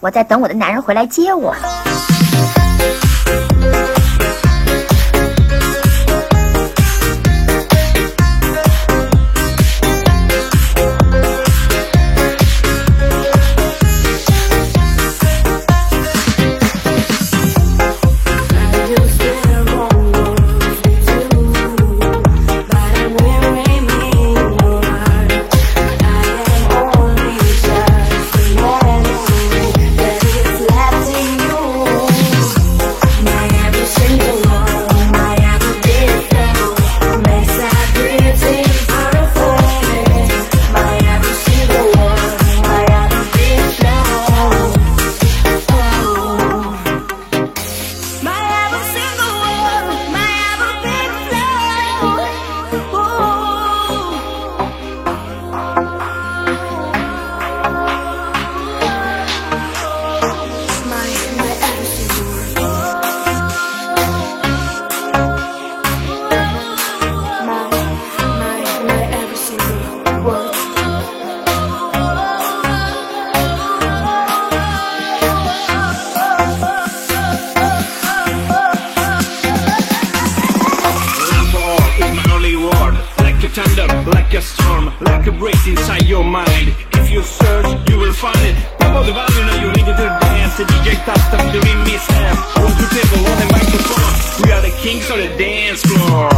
我在等我的男人回来接我。Like a storm, like a breeze inside your mind. If you search, you will find it. Pop up the volume, now you need to dance. The DJ taps them doing mishap. Roll to table on the microphone. We are the kings of the dance floor.